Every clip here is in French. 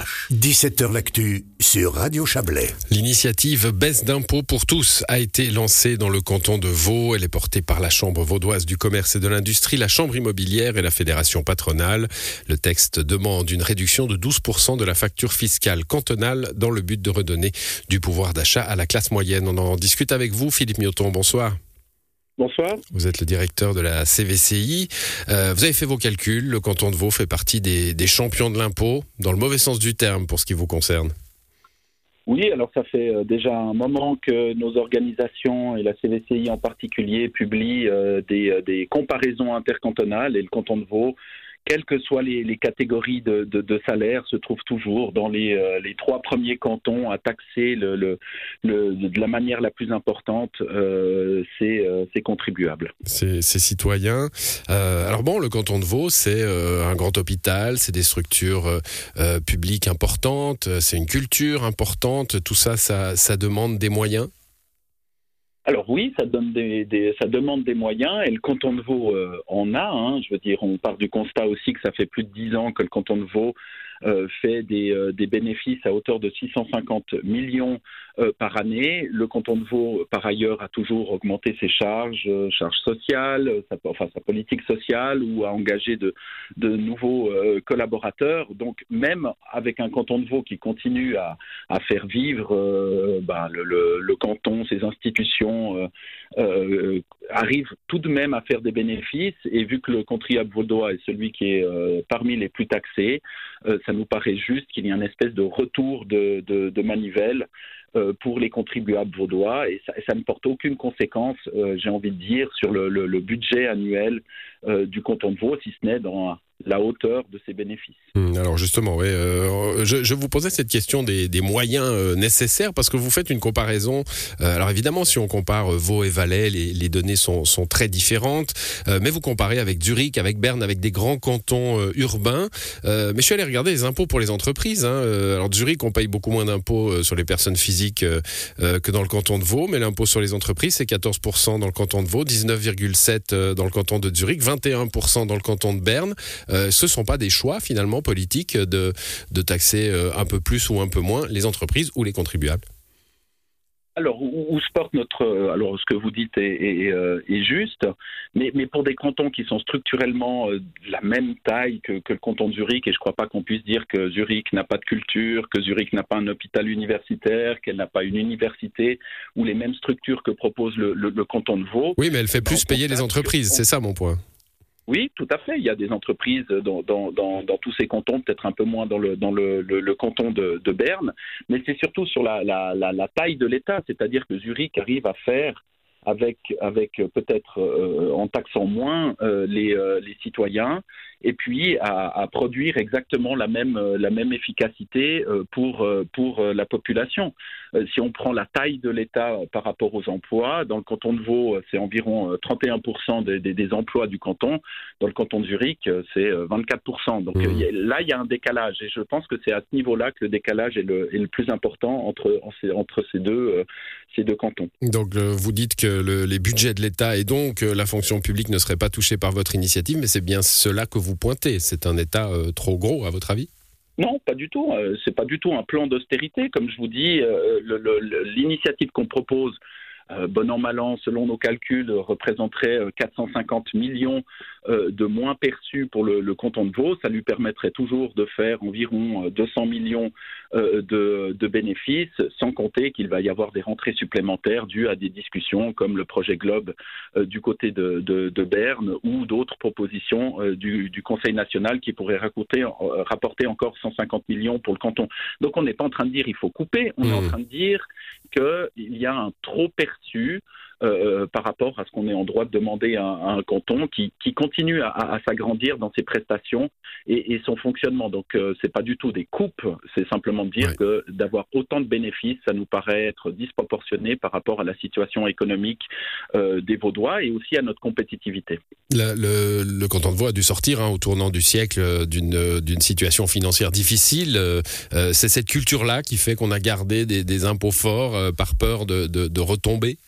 ch 17h L'actu sur Radio Chablais. L'initiative baisse d'impôts pour tous a été lancée dans le canton de Vaud. Elle est portée par la Chambre vaudoise du commerce et de l'industrie, la Chambre immobilière et la Fédération patronale. Le texte demande une réduction de 12% de la facture fiscale cantonale dans le but de redonner du pouvoir d'achat à la classe moyenne. On en discute avec vous, Philippe Mioton. Bonsoir. Bonsoir. Vous êtes le directeur de la CVCI. Euh, vous avez fait vos calculs. Le canton de Vaud fait partie des, champions de l'impôt, dans le mauvais sens du terme pour ce qui vous concerne. Oui, alors ça fait euh, déjà un moment que nos organisations et la CVCI en particulier publient euh, des, des comparaisons intercantonales et le canton de Vaud quelles que soient les, catégories de, salaire, se trouve toujours dans les, euh, les trois premiers cantons à taxer le, de la manière la plus importante euh, ces, euh, contribuables. Ces, citoyens. alors bon, le canton de Vaud, c'est un grand hôpital, c'est des structures publiques importantes, c'est une culture importante. Tout ça, ça demande des moyens alors oui, ça, donne des, ça demande des moyens et le canton de Vaud euh, en a. Hein. je veux dire, on part du constat aussi que ça fait plus de dix ans que le canton de Vaud fait des, euh, des, bénéfices à hauteur de 650 millions euh, par année. Le canton de Vaud, par ailleurs, a toujours augmenté ses charges, charges sociales, sa, enfin sa politique sociale, ou a engagé de, nouveaux collaborateurs. Donc même avec un canton de Vaud qui continue à, faire vivre ben, le, canton, ses institutions, arrive tout de même à faire des bénéfices. Et vu que le contribuable vaudois est celui qui est parmi les plus taxés, ça nous paraît juste qu'il y ait une espèce de retour de, manivelle euh, pour les contribuables vaudois. Et ça, ne porte aucune conséquence, euh, j'ai envie de dire, sur le, budget annuel euh, du canton de Vaud, si ce n'est dans la hauteur de ses bénéfices. Hmm, alors justement, oui, euh, je, vous posais cette question des, moyens euh, nécessaires parce que vous faites une comparaison. Euh, alors évidemment, si on compare Vaud et Valais, les, données sont, très différentes, mais vous comparez avec Zurich, avec Berne, avec des grands cantons urbains. mais je suis allé regarder les impôts pour les entreprises. Hein. alors Zurich, on paye beaucoup moins d'impôts sur les personnes physiques que dans le canton de Vaud, mais l'impôt sur les entreprises, c'est 14% dans le canton de Vaud, 19,7% dans le canton de Zurich, 21% dans le canton de Berne. Euh, ce ne sont pas des choix finalement politiques de, de taxer euh, un peu plus ou un peu moins les entreprises ou les contribuables alors, où, se porte notre. Euh, alors, ce que vous dites est, est, juste, mais, mais, pour des cantons qui sont structurellement de la même taille que, que, le canton de Zurich, et je ne crois pas qu'on puisse dire que Zurich n'a pas de culture, que Zurich n'a pas un hôpital universitaire, qu'elle n'a pas une université, ou les mêmes structures que propose le, le canton de Vaud. Oui, mais elle fait plus payer les entreprises, c'est ça mon point. Oui, tout à fait. Il y a des entreprises dans, tous ces cantons, peut-être un peu moins dans le, dans le, canton de, Berne, mais c'est surtout sur la, taille de l'État, c'est-à-dire que Zurich arrive à faire avec, avec peut-être euh, en taxant moins euh, les, euh, les, citoyens, et puis à, produire exactement la même, la même efficacité pour, pour la population. Si on prend la taille de l'État par rapport aux emplois, dans le canton de Vaud, c'est environ 31% des, des, emplois du canton. Dans le canton de Zurich, c'est 24%. Donc mmh. là, il y a un décalage. Et je pense que c'est à ce niveau-là que le décalage est le, est le plus important entre, entre ces, deux, ces deux cantons. Donc vous dites que les budgets de l'État et donc la fonction publique ne seraient pas touchés par votre initiative, mais c'est bien cela que vous pointez. C'est un État euh, trop gros, à votre avis? Non, pas du tout. Euh, c'est pas du tout un plan d'austérité. Comme je vous dis, euh, l'initiative qu'on propose bon an, mal an, selon nos calculs, représenterait 450 euh, millions euh, de moins perçus pour le, le, canton de Vaud. Ça lui permettrait toujours de faire environ 200 millions de, bénéfices, sans compter qu'il va y avoir des rentrées supplémentaires dues à des discussions comme le projet Globe du côté de, Berne ou d'autres propositions du, Conseil national qui pourraient rapporter, rapporter encore 150 millions pour le canton. Donc on n'est pas en train de dire il faut couper, on est en mmh. train de dire qu'il y a un trop perçu euh, par rapport à ce qu'on est en droit de demander à, un canton qui, continue à, s'agrandir dans ses prestations et, son fonctionnement. Donc euh, c'est pas du tout des coupes, c'est simplement de dire que d'avoir autant de bénéfices, ça nous paraît être disproportionné par rapport à la situation économique euh, des Vaudois et aussi à notre compétitivité. Le, canton de Vaud a dû sortir hein, au tournant du siècle d'une situation financière difficile. c'est cette culture-là qui fait qu'on a gardé des, impôts forts par peur de retomber?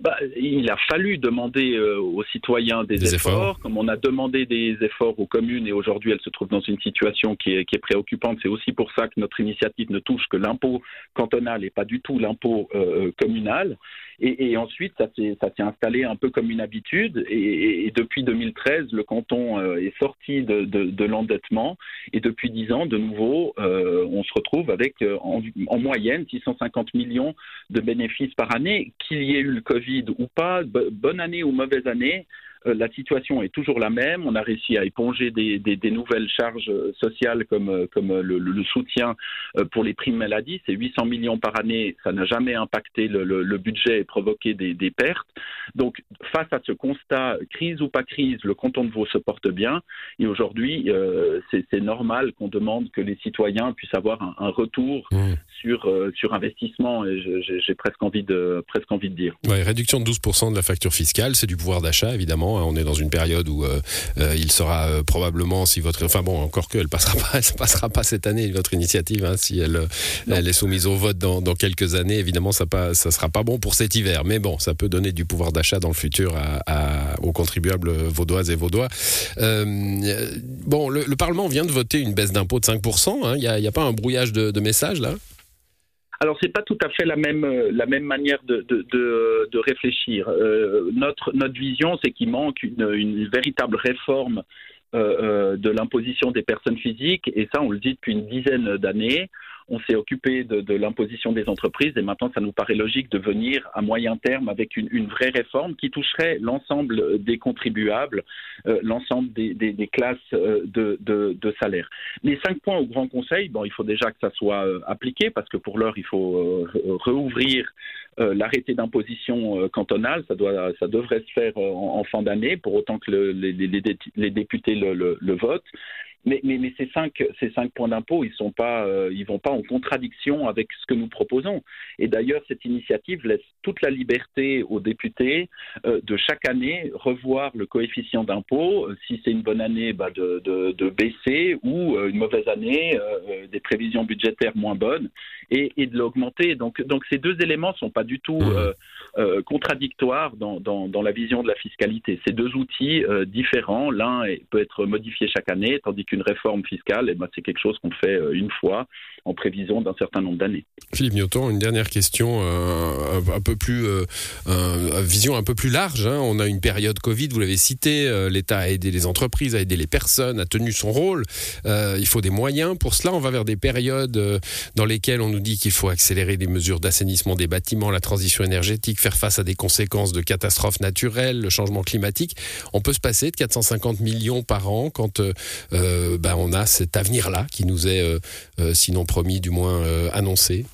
Bah, il a fallu demander euh, aux citoyens des, efforts. comme on a demandé des efforts aux communes et aujourd'hui elles se trouvent dans une situation qui est, qui est préoccupante. C'est aussi pour ça que notre initiative ne touche que l'impôt cantonal et pas du tout l'impôt euh, communal. Et, et, ensuite, ça s'est installé un peu comme une habitude. Et, et depuis 2013, le canton euh, est sorti de, de, de l'endettement. Et depuis 10 ans, de nouveau, euh, on se retrouve avec en, en, moyenne 650 millions de bénéfices par année. Qu'il y ait eu le Covid ou pas, bonne année ou mauvaise année, euh, la situation est toujours la même. On a réussi à éponger des, nouvelles charges sociales comme, euh, comme le, soutien euh, pour les primes maladie. C'est 800 millions par année. Ça n'a jamais impacté le, budget et provoqué des, pertes. Donc, face à ce constat, crise ou pas crise, le canton de Vaud se porte bien. Et aujourd'hui, c'est normal qu'on demande que les citoyens puissent avoir un, retour mmh. Sur, sur investissement. J'ai presque envie de presque envie de dire. réduction de 12% de la facture fiscale, c'est du pouvoir d'achat évidemment. Hein. On est dans une période où euh, euh, il sera euh, probablement, si votre, enfin bon, encore que elle passera pas, elle passera pas cette année votre initiative, hein, si elle, elle est soumise au vote dans, quelques années. Évidemment, ça pas, ça sera pas bon pour cet hiver, mais bon, ça peut donner du pouvoir d'achat dans le futur à, aux contribuables vaudoises et vaudois. bon, le, Parlement vient de voter une baisse d'impôt de 5%. Hein. Il n'y a, pas un brouillage de, de messages là? Alors c'est pas tout à fait la même euh, la même manière de de, de, réfléchir. Euh, notre notre vision c'est qu'il manque une, véritable réforme euh, euh, de l'imposition des personnes physiques et ça on le dit depuis une dizaine d'années on s'est occupé de, l'imposition des entreprises et maintenant ça nous paraît logique de venir à moyen terme avec une, vraie réforme qui toucherait l'ensemble des contribuables, euh, l'ensemble des, classes euh, de, de, salaire. Les cinq points au Grand Conseil, bon, il faut déjà que ça soit euh, appliqué parce que pour l'heure il faut réouvrir l'arrêté d'imposition cantonale, ça, doit, ça devrait se faire en, fin d'année, pour autant que les, députés le votent. Mais, mais, mais, ces cinq ces cinq points d'impôt, ils sont pas euh, ils vont pas en contradiction avec ce que nous proposons. Et d'ailleurs, cette initiative laisse toute la liberté aux députés euh, de chaque année revoir le coefficient d'impôt. Si c'est une bonne année, bah de, de, de, baisser ou euh, une mauvaise année, des prévisions budgétaires moins bonnes et, et de l'augmenter. Donc donc ces deux éléments sont pas du tout mmh. contradictoires dans, dans, la vision de la fiscalité. Ces deux outils différents, l'un peut être modifié chaque année, tandis que une réforme fiscale, eh ben, c'est quelque chose qu'on fait euh, une fois en prévision d'un certain nombre d'années. Philippe Newton, une dernière question, euh, un, peu plus, euh, vision un peu plus large. Hein. On a une période Covid, vous l'avez cité, l'État a aidé les entreprises, a aidé les personnes, a tenu son rôle. il faut des moyens pour cela. On va vers des périodes dans lesquelles on nous dit qu'il faut accélérer les mesures d'assainissement des bâtiments, la transition énergétique, faire face à des conséquences de catastrophes naturelles, le changement climatique. On peut se passer de 450 millions par an quand euh, ben, on a cet avenir-là qui nous est, euh, euh, sinon promis, du moins annoncé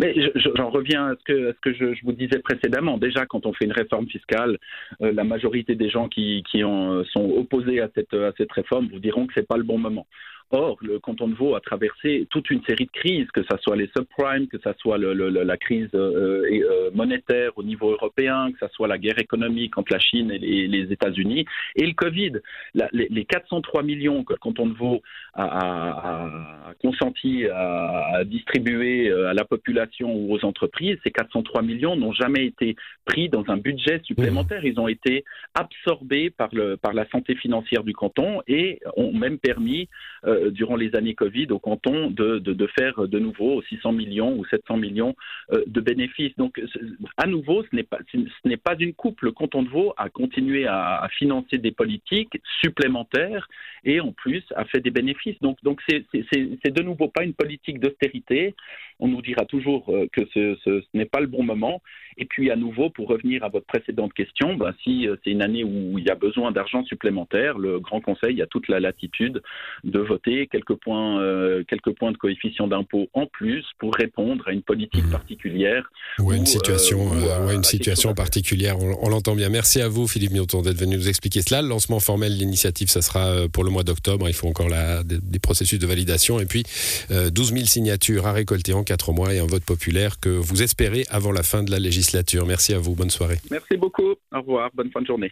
mais j'en reviens à ce que, ce je, vous disais précédemment. Déjà, quand on fait une réforme fiscale, la majorité des gens qui, sont opposés à cette, à cette réforme vous diront que c'est pas le bon moment. Or, le canton de Vaud a traversé toute une série de crises, que ce soit les subprimes, que ce soit le, le, la crise euh, euh, monétaire au niveau européen, que ce soit la guerre économique entre la Chine et les, les États-Unis, et le Covid. La, les, les, 403 millions que le canton de Vaud a, a, a consenti à, à, distribuer euh, à la population ou aux entreprises, ces 403 millions n'ont jamais été pris dans un budget supplémentaire. Ils ont été absorbés par, le, par la santé financière du canton et ont même permis euh, durant les années Covid au canton de, de, faire de nouveau 600 millions ou 700 millions euh, de bénéfices. Donc, à nouveau, ce n'est pas, pas une coupe. Le canton de Vaud a continué à, financer des politiques supplémentaires et en plus a fait des bénéfices. Donc, c'est, de nouveau pas une politique d'austérité. On nous dira toujours euh, que ce, n'est pas le bon moment. Et puis, à nouveau, pour revenir à votre précédente question, ben, si c'est une année où il y a besoin d'argent supplémentaire, le Grand Conseil a toute la latitude de voter quelques points, euh, quelques points de coefficient d'impôt en plus pour répondre à une politique mmh. particulière. Ou à une situation, euh, une situation particulière, on, l'entend bien. Merci à vous, Philippe Newton, d'être venu nous expliquer cela. Le lancement formel de l'initiative, ça sera euh, pour le mois d'octobre. Il faut encore la, des, processus de validation. Et puis, 12 000 signatures à récolter en 4 mois et un vote populaire que vous espérez avant la fin de la législature. Merci à vous. Bonne soirée. Merci beaucoup. Au revoir. Bonne fin de journée.